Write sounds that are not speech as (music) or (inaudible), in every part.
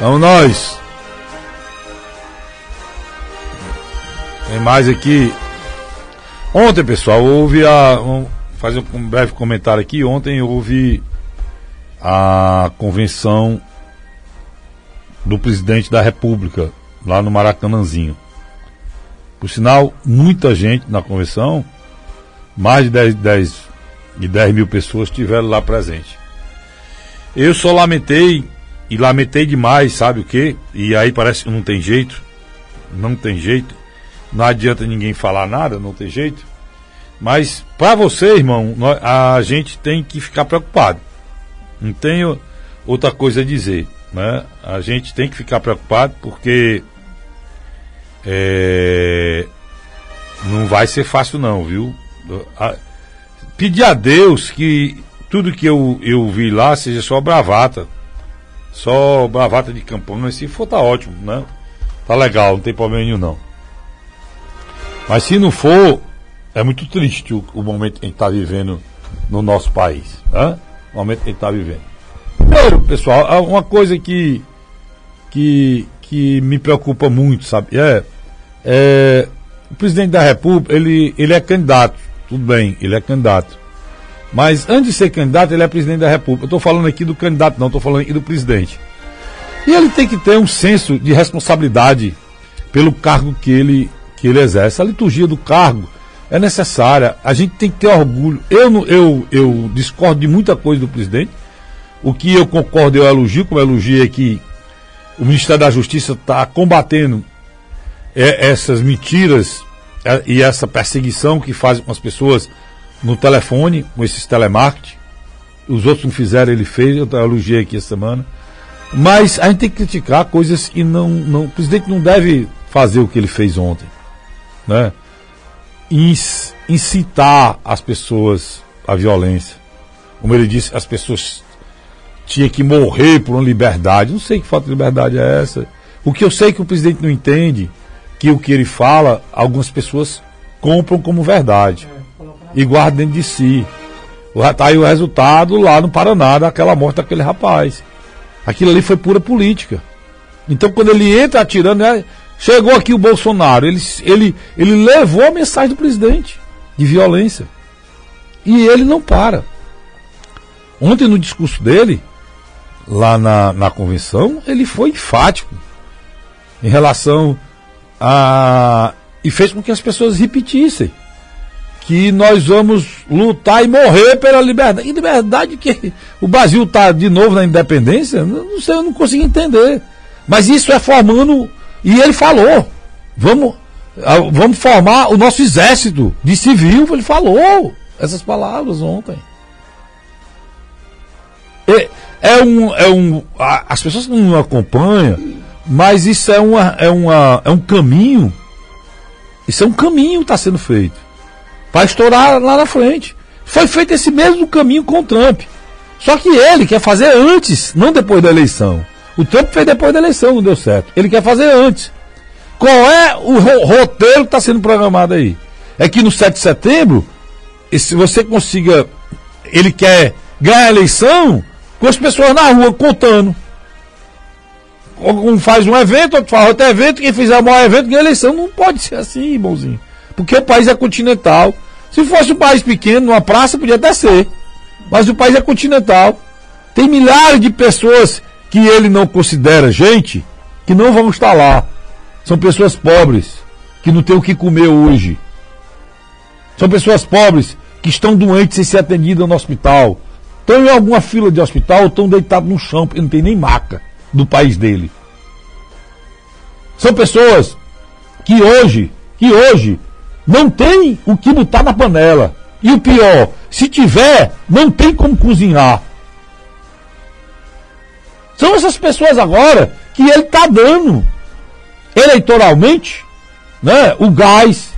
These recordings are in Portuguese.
Vamos nós. Tem mais aqui. Ontem, pessoal, houve a. Um, fazer um breve comentário aqui. Ontem houve a convenção do presidente da República, lá no Maracanãzinho. Por sinal, muita gente na convenção, mais de 10, 10, de 10 mil pessoas estiveram lá presentes. Eu só lamentei, e lamentei demais, sabe o que? E aí parece que não tem jeito, não tem jeito, não adianta ninguém falar nada, não tem jeito. Mas para você, irmão, a gente tem que ficar preocupado. Não tenho outra coisa a dizer. Né? A gente tem que ficar preocupado porque é, não vai ser fácil não, viu? A, pedir a Deus que tudo que eu, eu vi lá seja só bravata. Só bravata de campanha, se for tá ótimo, né? Tá legal, não tem problema nenhum não. Mas se não for, é muito triste o, o momento que a gente está vivendo no nosso país. Né? O momento que a gente está vivendo. Primeiro, pessoal, uma coisa que, que, que me preocupa muito, sabe? É, é, o presidente da República, ele, ele é candidato, tudo bem, ele é candidato. Mas antes de ser candidato, ele é presidente da República. Eu estou falando aqui do candidato, não, estou falando aqui do presidente. E ele tem que ter um senso de responsabilidade pelo cargo que ele, que ele exerce. A liturgia do cargo é necessária. A gente tem que ter orgulho. Eu, eu, eu discordo de muita coisa do presidente. O que eu concordo, eu elogio, como elogio é que o Ministério da Justiça está combatendo é, essas mentiras é, e essa perseguição que fazem com as pessoas no telefone, com esses telemarketing. Os outros não fizeram, ele fez, eu elogiei aqui essa semana. Mas a gente tem que criticar coisas que não, não. O presidente não deve fazer o que ele fez ontem. Né? Incitar as pessoas à violência. Como ele disse, as pessoas tinha que morrer por uma liberdade. Não sei que falta de liberdade é essa. O que eu sei que o presidente não entende, que o que ele fala, algumas pessoas compram como verdade e guardam dentro de si. Está aí o resultado lá no Paraná daquela morte daquele rapaz. Aquilo ali foi pura política. Então quando ele entra atirando, né, chegou aqui o Bolsonaro, ele, ele, ele levou a mensagem do presidente de violência. E ele não para. Ontem no discurso dele, lá na, na convenção, ele foi enfático em relação a. e fez com que as pessoas repetissem que nós vamos lutar e morrer pela liberdade. E liberdade que o Brasil está de novo na independência? Não sei, eu não consigo entender. Mas isso é formando. E ele falou: vamos, ah, vamos formar o nosso exército de civil. Ele falou essas palavras ontem. E, é um, é um, as pessoas não acompanham, mas isso é, uma, é, uma, é um caminho. Isso é um caminho que está sendo feito para estourar lá na frente. Foi feito esse mesmo caminho com o Trump. Só que ele quer fazer antes, não depois da eleição. O Trump fez depois da eleição, não deu certo. Ele quer fazer antes. Qual é o roteiro que está sendo programado aí? É que no 7 de setembro, se você consiga. Ele quer ganhar a eleição com as pessoas na rua contando. Um faz um evento, outro faz outro evento, quem fizer o maior evento ganha eleição. Não pode ser assim, irmãozinho. Porque o país é continental. Se fosse um país pequeno, numa praça, podia até ser. Mas o país é continental. Tem milhares de pessoas que ele não considera gente que não vão estar lá. São pessoas pobres, que não têm o que comer hoje. São pessoas pobres que estão doentes sem ser atendidas no hospital estão em alguma fila de hospital, estão deitados no chão, porque não tem nem maca do país dele. São pessoas que hoje, que hoje, não tem o que botar na panela. E o pior, se tiver, não tem como cozinhar. São essas pessoas agora que ele está dando eleitoralmente né, o gás.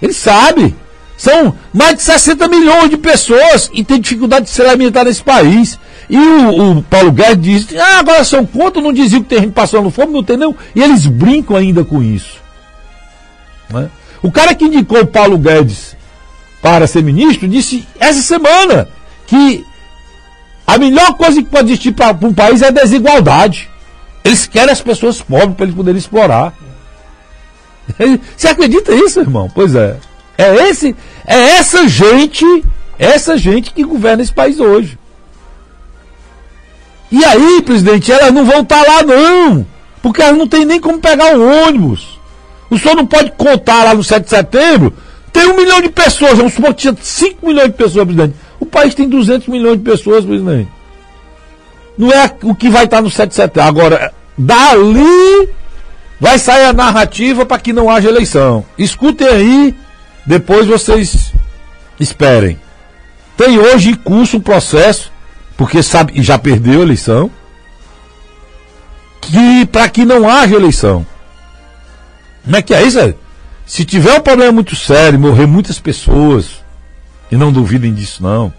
Ele sabe. São mais de 60 milhões de pessoas e tem dificuldade de se alimentar nesse país. E o, o Paulo Guedes diz, ah, agora são contra, não diziam que tem gente passando fome, não tem não. E eles brincam ainda com isso. Né? O cara que indicou o Paulo Guedes para ser ministro disse essa semana que a melhor coisa que pode existir para um país é a desigualdade. Eles querem as pessoas pobres para eles poderem explorar. (laughs) Você acredita nisso, irmão? Pois é. É esse, é essa gente, essa gente que governa esse país hoje. E aí, presidente, elas não vão estar tá lá não, porque elas não tem nem como pegar um ônibus. O senhor não pode contar lá no 7 de setembro, tem um milhão de pessoas, vamos supor que tinha 5 milhões de pessoas, presidente. O país tem 200 milhões de pessoas, presidente. Não é o que vai estar no 7 de setembro. Agora, dali vai sair a narrativa para que não haja eleição. Escutem aí, depois vocês esperem. Tem hoje em curso um processo, porque sabe já perdeu a eleição, que para que não haja eleição. Como é que é isso? Se tiver um problema muito sério, morrer muitas pessoas, e não duvidem disso não.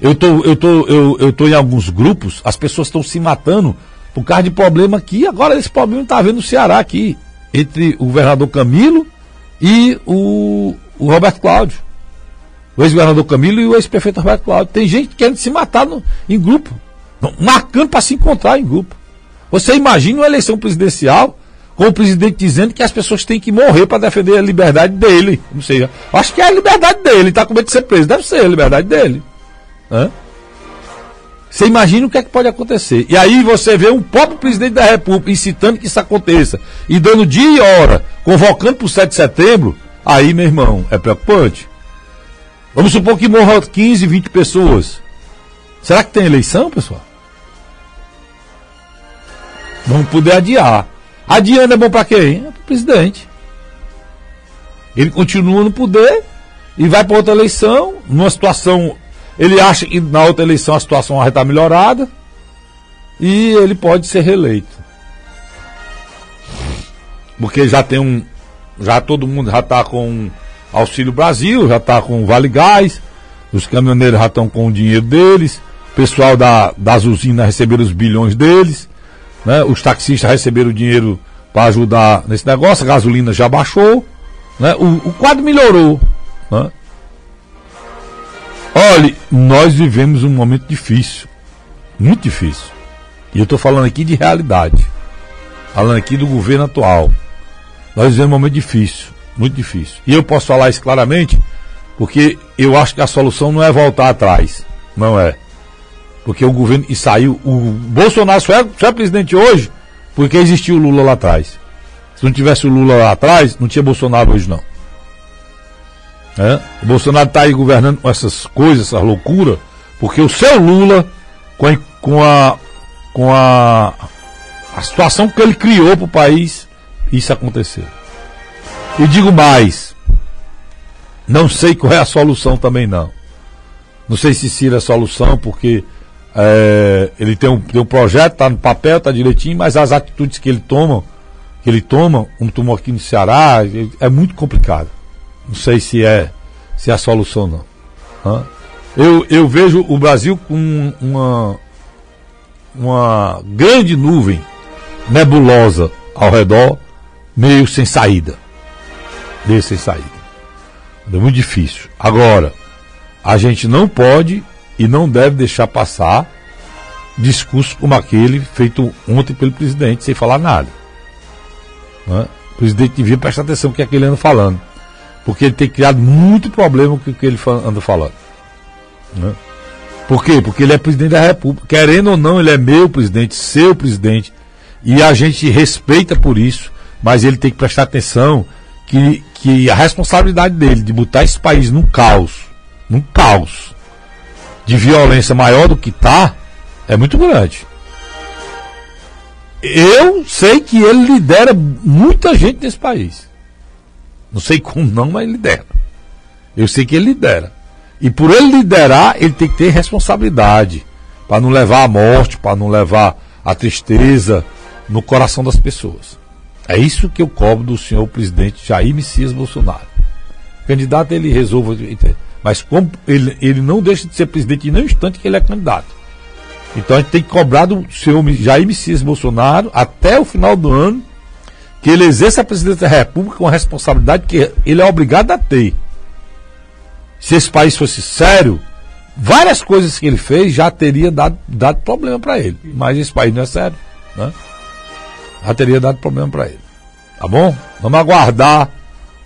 Eu tô, eu tô, eu, eu tô em alguns grupos, as pessoas estão se matando por causa de problema aqui. Agora esse problema está havendo no Ceará aqui, entre o governador Camilo e o, o Roberto Cláudio. O ex-governador Camilo e o ex-prefeito Roberto Cláudio. Tem gente querendo se matar no, em grupo, marcando para se encontrar em grupo. Você imagina uma eleição presidencial com o presidente dizendo que as pessoas têm que morrer para defender a liberdade dele. Não sei. Acho que é a liberdade dele. Está com medo de ser preso. Deve ser a liberdade dele. Hã? Você imagina o que é que pode acontecer. E aí você vê um próprio presidente da República incitando que isso aconteça e dando dia e hora, convocando para o 7 de setembro. Aí, meu irmão, é preocupante. Vamos supor que morram 15, 20 pessoas. Será que tem eleição, pessoal? Vamos poder adiar. Adiando é bom para quem? É para o presidente. Ele continua no poder e vai para outra eleição, numa situação ele acha que na outra eleição a situação vai estar melhorada e ele pode ser reeleito. Porque já tem um. Já todo mundo já está com Auxílio Brasil, já está com Vale Gás, os caminhoneiros já estão com o dinheiro deles, o pessoal da, das usinas receberam os bilhões deles, né? os taxistas receberam dinheiro para ajudar nesse negócio, a gasolina já baixou, né? o, o quadro melhorou. Né? Olhe, nós vivemos um momento difícil, muito difícil. E eu estou falando aqui de realidade, falando aqui do governo atual. Nós vivemos um momento difícil, muito difícil. E eu posso falar isso claramente, porque eu acho que a solução não é voltar atrás, não é. Porque o governo e saiu, o Bolsonaro só é, só é presidente hoje porque existiu o Lula lá atrás. Se não tivesse o Lula lá atrás, não tinha Bolsonaro hoje não. É? O Bolsonaro está aí governando com essas coisas, essas loucuras, porque o seu Lula, com a, com a, com a, a situação que ele criou para o país, isso aconteceu. E digo mais, não sei qual é a solução também não. Não sei se Ciro é a solução, porque é, ele tem um, tem um projeto, está no papel, está direitinho, mas as atitudes que ele toma, que ele toma, como tomou aqui no Ceará, é muito complicado. Não sei se é, se é a solução não. Hã? Eu, eu vejo o Brasil com uma, uma grande nuvem nebulosa ao redor, meio sem saída. Meio sem saída. É muito difícil. Agora, a gente não pode e não deve deixar passar discurso como aquele feito ontem pelo presidente, sem falar nada. Né? O presidente devia prestar atenção no que é que ele anda falando. Porque ele tem criado muito problema com o que ele anda falando. Né? Por quê? Porque ele é presidente da República. Querendo ou não, ele é meu presidente, seu presidente. E a gente respeita por isso, mas ele tem que prestar atenção que, que a responsabilidade dele de botar esse país num caos, num caos de violência maior do que está, é muito grande. Eu sei que ele lidera muita gente nesse país. Não sei como não, mas lidera. Eu sei que ele lidera. E por ele liderar, ele tem que ter responsabilidade. Para não levar à morte, para não levar a tristeza no coração das pessoas. É isso que eu cobro do senhor presidente Jair Messias Bolsonaro. candidato ele resolve. Mas como ele, ele não deixa de ser presidente em nenhum instante que ele é candidato. Então a gente tem que cobrar do senhor Jair Messias Bolsonaro até o final do ano que ele exerça a presidência da República com a responsabilidade que ele é obrigado a ter. Se esse país fosse sério, várias coisas que ele fez já teria dado, dado problema para ele. Mas esse país não é sério. Né? já teria dado problema para ele. Tá bom? Vamos aguardar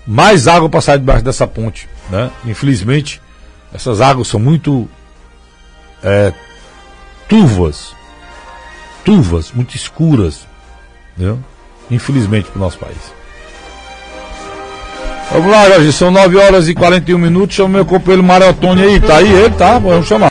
mais água passar debaixo dessa ponte. Né? Infelizmente, essas águas são muito é, turvas, turvas, muito escuras. Entendeu? Infelizmente para o nosso país. Vamos lá, Jorge, são 9 horas e 41 minutos. Chama meu companheiro Marotone aí, tá aí ele, tá? Vamos chamar.